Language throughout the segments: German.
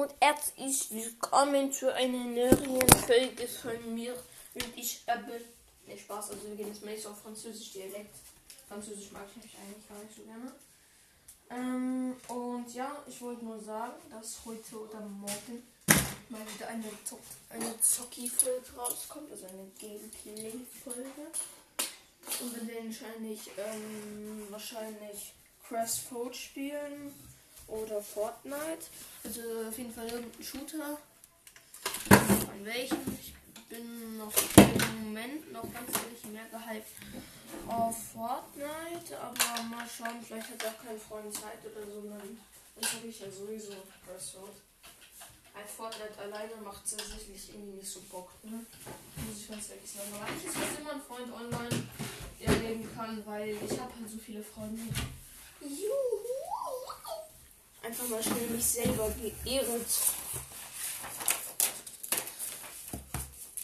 und herzlich willkommen zu einer neuen Folge von mir. Und ich habe. Ne, Spaß, also wir gehen jetzt meist auf Französisch Dialekt. Französisch mag ich nämlich eigentlich gar nicht so gerne. Ähm, und ja, ich wollte nur sagen, dass heute oder morgen mal wieder eine, eine Zocki-Folge rauskommt, also eine Gameplay-Folge. Und wir werden wahrscheinlich, ähm, wahrscheinlich Crash Code spielen oder Fortnite. Also auf jeden Fall irgendein Shooter. An welchem? Ich bin noch im Moment noch ganz ehrlich mehr gehypt auf Fortnite, aber mal schauen, vielleicht hat auch kein Freund Zeit oder so, dann habe ich ja sowieso Crossroad. Ein Fortnite alleine macht es tatsächlich irgendwie nicht so Bock, ne? Muss ich ganz ehrlich sagen. Aber eigentlich ist immer ein Freund online, der leben kann, weil ich habe halt so viele Freunde. Juhu! Einfach mal schnell mich selber geehrt.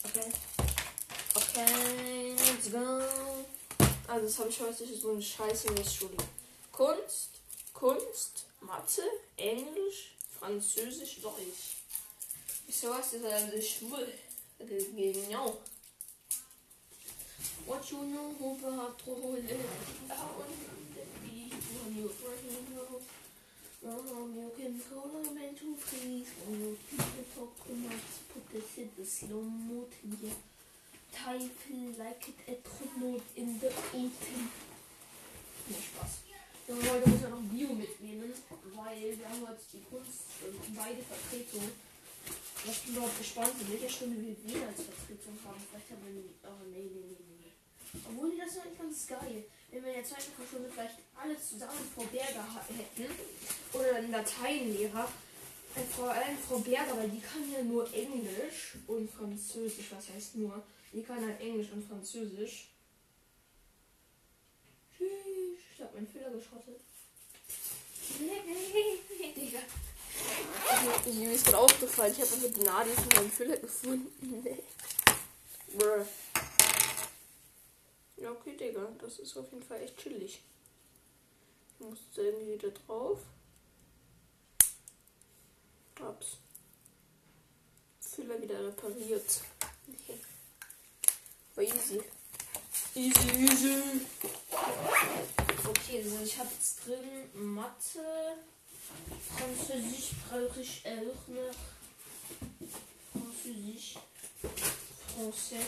Okay. Okay, let's go. Also das habe ich heute so eine Scheiße in der Schule. Kunst, Kunst, Mathe, Englisch, Französisch, Deutsch. Wieso hast du also schwul? Genau. What you know about Um, you can call them into freeze when you keep the talk nuts, put the sit the slow mood here. Teufel like it at not in the autumn. Nee, Spaß. Ja, heute müssen wir noch Bio mitnehmen, weil wir haben heute die Kunst beide Vertretungen. Was bin überhaupt gespannt, in welcher Stunde wir wieder als Vertretung haben. Vielleicht haben wir. Oh, nee, nee, nee, nee. Obwohl, das ist eigentlich ganz geil wenn wir in der zweiten Grundschule vielleicht alle zusammen Frau Berger hätten oder einen Lateinlehrer, vor allem Frau Berger, weil die kann ja nur Englisch und Französisch. Was heißt nur? Die kann halt Englisch und Französisch. Ich hab meinen Fehler geschrottet. Digga. Mir ist gerade aufgefallen, ich habe einfach die Nadel von meinem Füller gefunden. Ja, okay, Digga. Das ist auf jeden Fall echt chillig. Ich muss jetzt irgendwie wieder drauf. Hab's. Füller wieder repariert. War easy. Easy, easy. Okay, also ich habe jetzt drin Mathe. Französisch brauche ich auch noch. Französisch. Français.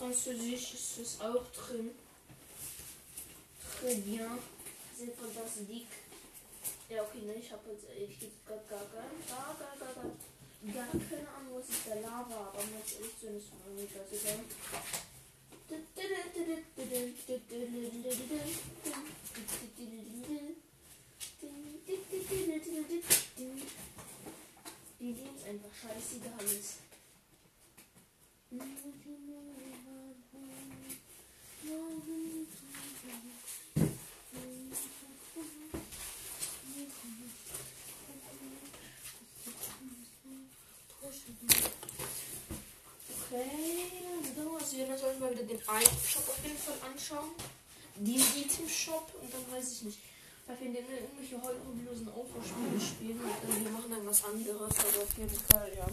Französisch ist es auch drin. Très bien. C'est fantastique. Ja, okay, ne, ich habe jetzt ehrlich gesagt gar, gar, gar, gar, gar, gar, gar keine Ahnung, was ist der Lava, aber jetzt ehrlich zu ist mir nicht das egal. Die ist einfach scheißegal ist. Okay, so, also dann sollten wir wieder den Item-Shop auf jeden Fall anschauen. Den Item-Shop und dann weiß ich nicht. Weil wir den irgendwelche hobbylosen Aufbauspiele spielen und wir machen dann was anderes, aber auf jeden Fall, ja.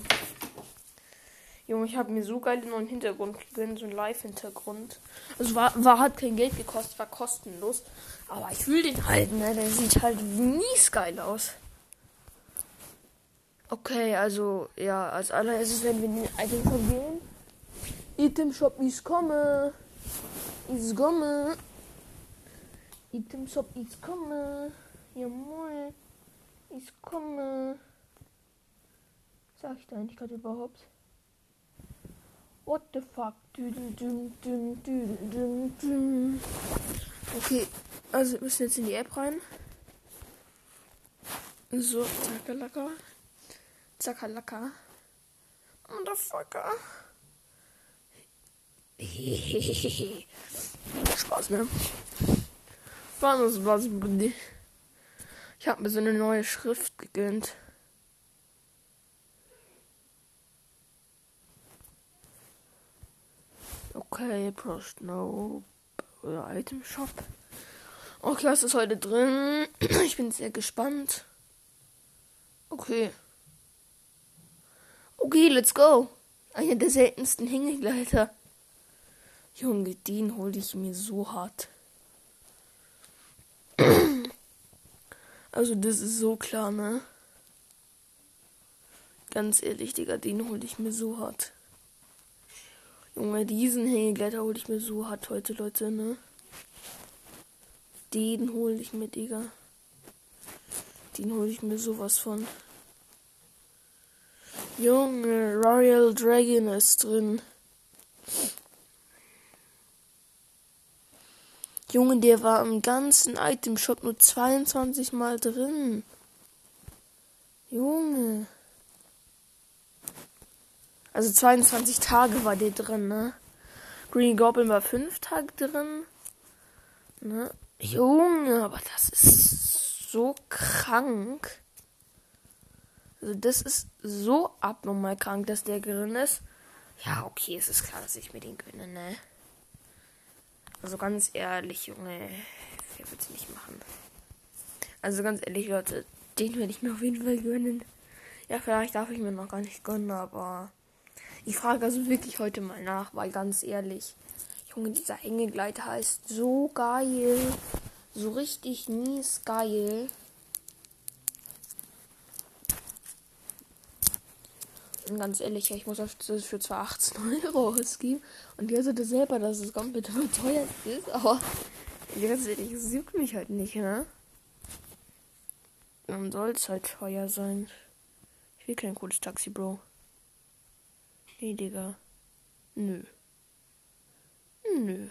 Junge, ich habe mir so geile neuen Hintergrund gegönnt, so ein Live-Hintergrund. Also war, war, hat kein Geld gekostet, war kostenlos. Aber ich will den halt, ne? Der sieht halt mies geil aus. Okay, also, ja, als allererstes werden wir in den Shop gehen. Item Shop ist komme. Ist komme. Item Shop ist komme. Jawohl. Ist komme. Sag ich da eigentlich gerade überhaupt? What the fuck? Okay, also wir müssen jetzt in die App rein. So, zackalaka. Zackalaka. Motherfucker. Spaß, ne? Was, was, Ich hab mir so eine neue Schrift gegönnt. Okay, Prost No Item Shop. Okay, was ist heute drin? Ich bin sehr gespannt. Okay, Okay, let's go. Einer der seltensten Hängegleiter. Junge, den hol ich mir so hart. Also, das ist so klar, ne? Ganz ehrlich, Digga, den hol ich mir so hart. Junge, diesen Hängegleiter hol ich mir so hart heute, Leute, ne? Den hol ich mir, Digga. Den hol ich mir sowas von. Junge, Royal Dragon ist drin. Junge, der war im ganzen Item Shop nur 22 Mal drin. Junge. Also 22 Tage war der drin, ne? Green Goblin war 5 Tage drin. Ne? Junge, aber das ist so krank. Also das ist so abnormal krank, dass der drin ist. Ja, okay, es ist klar, dass ich mir den gönne, ne? Also ganz ehrlich, Junge, wer wird es nicht machen? Also ganz ehrlich, Leute, den werde ich mir auf jeden Fall gönnen. Ja, vielleicht darf ich mir noch gar nicht gönnen, aber ich frage also wirklich heute mal nach, weil ganz ehrlich, Junge, dieser Hängegleiter ist so geil. So richtig mies geil. Und ganz ehrlich, ich muss das für zwar 18 Euro ausgeben. Und ihr seht selber, dass es komplett überteuert ist. Aber ganz ehrlich, es juckt mich halt nicht, ne? Dann soll es halt teuer sein. Ich will kein cooles Taxi, Bro. Nee, Digga. Nö. Nö.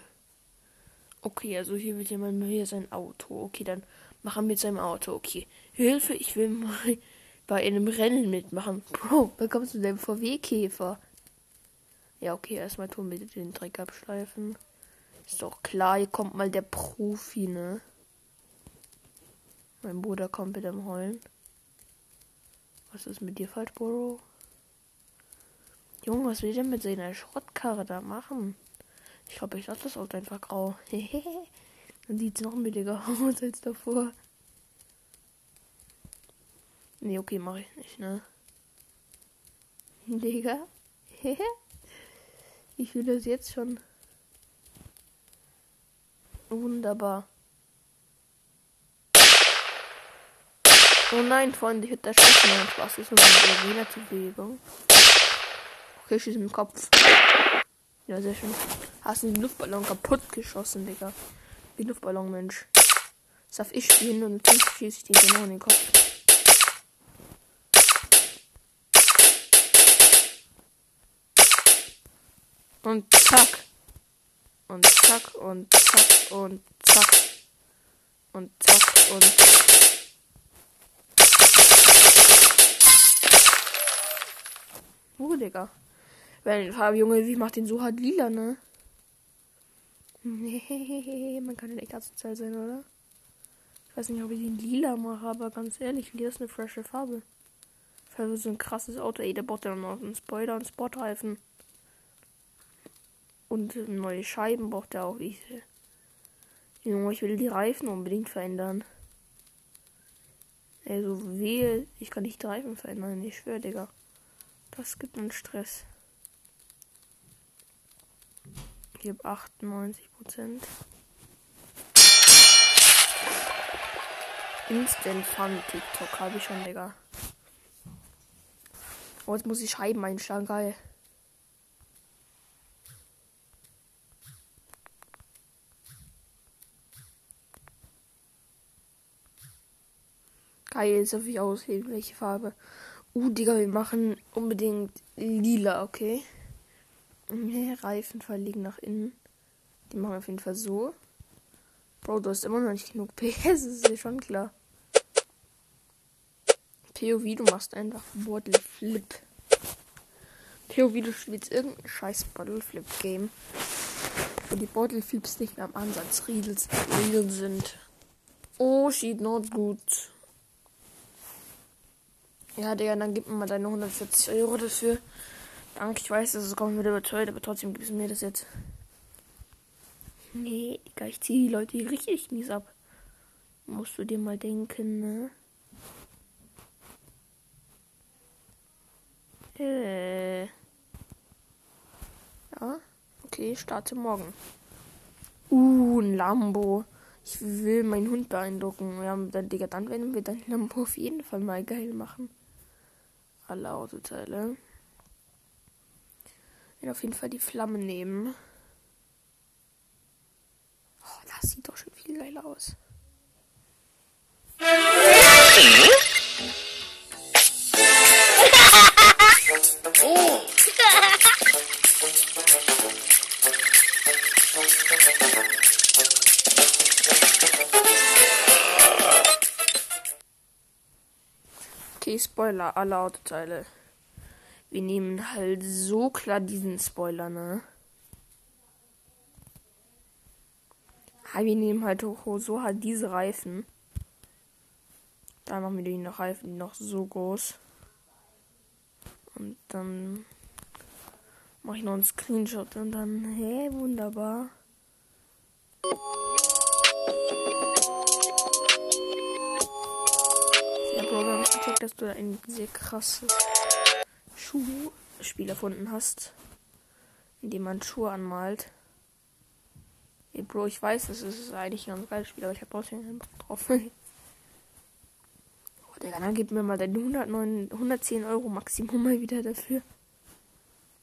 Okay, also hier wird jemand hier sein Auto. Okay, dann machen wir mit seinem Auto. Okay. Hilfe, ich will mal bei einem Rennen mitmachen. Bro, bekommst du den VW-Käfer? Ja, okay, erstmal tun wir den Dreck abschleifen. Ist doch klar, hier kommt mal der Profi, ne? Mein Bruder kommt mit dem Heulen. Was ist mit dir falsch, Bro? Junge, was will der mit seiner Schrottkarre da machen? Ich glaube, ich lasse das Auto einfach grau. Dann sieht es noch billiger aus als davor. Nee, okay, mache ich nicht, ne? Digga. ich fühle das jetzt schon. Wunderbar. Oh nein, Freunde, ich hätte das schon mal Spaß. Ist nur eine Arena-Bewegung. Okay, schieß im Kopf. Ja, sehr schön. Hast du den Luftballon kaputt geschossen, Digga. Wie Luftballon, Mensch. Das darf ich spielen und dann schieße ich den genau in den Kopf. Und zack. Und zack und zack und zack. Und zack und. Oh, Digga. Weil Junge, wie macht den so hart lila, ne? Nee, man kann ja nicht asozial sein, oder? Ich weiß nicht, ob ich den lila mache, aber ganz ehrlich, lila ist eine frische Farbe. Für so ein krasses Auto, ey, der baut ja noch einen Spoiler und Spotreifen. Und neue Scheiben braucht er auch. Ich, Junge, ich will die Reifen unbedingt verändern. Ey, so weh, ich kann nicht die Reifen verändern, ich schwöre, Digga. Das gibt einen Stress. Ich habe 98 Prozent. Instant Fun TikTok habe ich schon, Digga. Oh, jetzt muss ich Scheiben einschlagen, geil. Geil, jetzt darf ich ausheben, welche Farbe. Uh, Digga, wir machen unbedingt lila, okay? Nee, Reifenfall liegen nach innen. Die machen wir auf jeden Fall so. Bro, du hast immer noch nicht genug PS, das ist ja schon klar. POV, du machst einfach Bottle Flip. POV, du spielst irgendein scheiß Bottle Flip Game. Wo die Bottle Flips nicht mehr am Ansatz Riedel sind. Oh, shit, not good. Ja, Digga, dann gib mir mal deine 140 Euro dafür. Danke, ich weiß, es kommt wieder überteuert, aber trotzdem gibst du mir das jetzt. Nee, Digga, ich zieh die Leute hier richtig mies ab. Musst du dir mal denken, ne? Äh. Ja. Okay, starte morgen. Uh, ein Lambo. Ich will meinen Hund beeindrucken. Ja, dann, Digga, dann werden wir dein Lambo auf jeden Fall mal geil machen. Alle Autoteile. Ich werde auf jeden Fall die Flammen nehmen. Oh, das sieht doch schon viel geiler aus. Oh! Okay, Spoiler, alle Autoteile. Wir nehmen halt so klar diesen Spoiler, ne? Ah, wir nehmen halt so halt diese Reifen. Dann machen wir die Reifen, noch so groß. Und dann mache ich noch einen Screenshot und dann, hey, wunderbar. Dass du ein sehr krasses Schuhspiel erfunden hast, in dem man Schuhe anmalt. Ey, Bro, ich weiß, das ist eigentlich ein ganz geiles Spiel, aber ich habe trotzdem Bock drauf. Digga, dann gib mir mal deine 109, 110 Euro Maximum mal wieder dafür.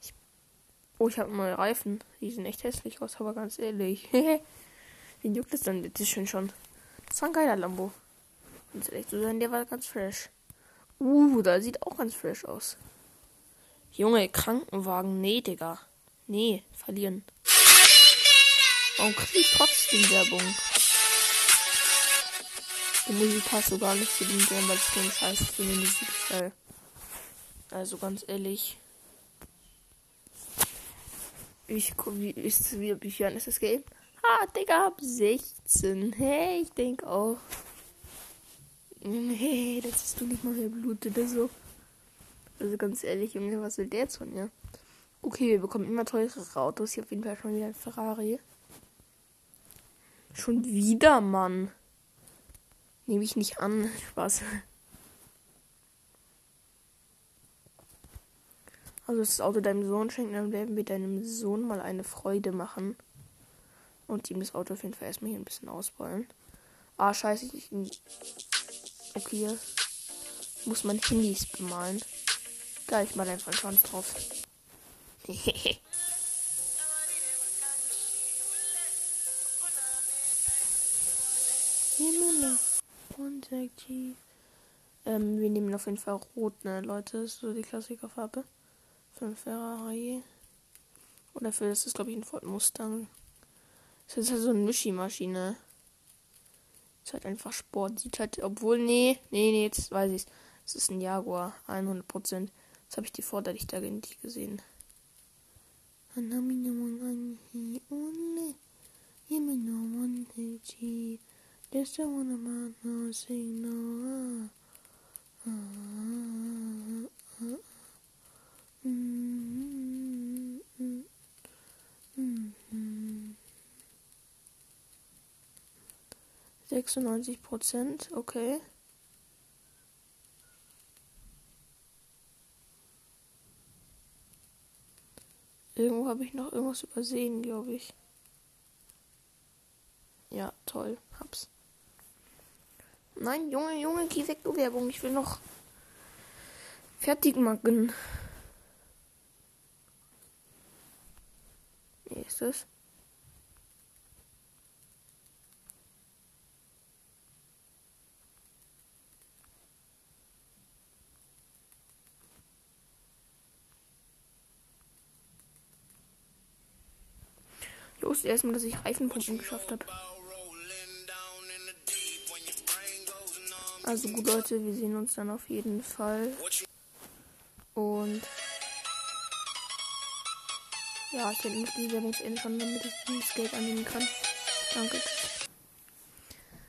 Ich, oh, ich habe neue Reifen. Die sehen echt hässlich aus, aber ganz ehrlich. Wen juckt das dann bitte schön schon? Das war ein geiler Lambo. Und ehrlich zu sein, der war ganz fresh. Uh, da sieht auch ganz fresh aus. Junge, Krankenwagen. Nee, Digga. Nee, verlieren. Warum krieg ich trotzdem Werbung? Die Musik passt so gar nicht zu dem Game, weil ich den Scheiß für die Musik stelle. Also ganz ehrlich. Ich wie ist wie Büchern ist das Game? Ah, Digga, ab 16. Hey, ich denk auch. Hey, das ist du nicht mal mehr Blut oder so. Also ganz ehrlich, Junge, was will der jetzt von mir? Okay, wir bekommen immer teurere Autos. Hier auf jeden Fall schon wieder ein Ferrari. Schon wieder, Mann. Nehme ich nicht an. Spaß. Also das Auto deinem Sohn schenken, dann werden wir deinem Sohn mal eine Freude machen. Und ihm das Auto auf jeden Fall erstmal hier ein bisschen ausbauen. Ah, scheiße, ich. Okay. Muss man Handys bemalen. Geil, ich mal einfach einen drauf. ähm, wir nehmen auf jeden Fall rot, ne, Leute. Das ist so die Klassikerfarbe. Für ein Ferrari. Oder für das ist, glaube ich, ein Ford Mustang. Das ist halt so eine Mischi-Maschine. Ist halt einfach Sport. Sieht halt, obwohl, nee, nee, nee, jetzt weiß ich's. Es ist ein Jaguar, 100 Prozent. Jetzt habe ich die Vorderlichter nicht gesehen. Don't wanna mind no signal. Ah, ah, ah, mm, mm, mm, 96 Prozent, okay. Irgendwo habe ich noch irgendwas übersehen, glaube ich. Ja, toll, hab's. Nein, Junge, Junge, geh weg, du Werbung. Ich will noch fertig machen. Wie ist das? Wusste erstmal, dass ich Reifenpumpen geschafft habe. Also gut, Leute, wir sehen uns dann auf jeden Fall. Und ja, ich werde die Werbung zu schon, damit ich das Geld annehmen kann. Danke.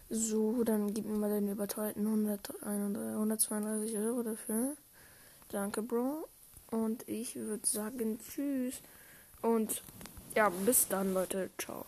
So, dann gib mir mal den überteuerten 132 Euro dafür. Danke, Bro. Und ich würde sagen, tschüss. Und ja, bis dann, Leute. Ciao.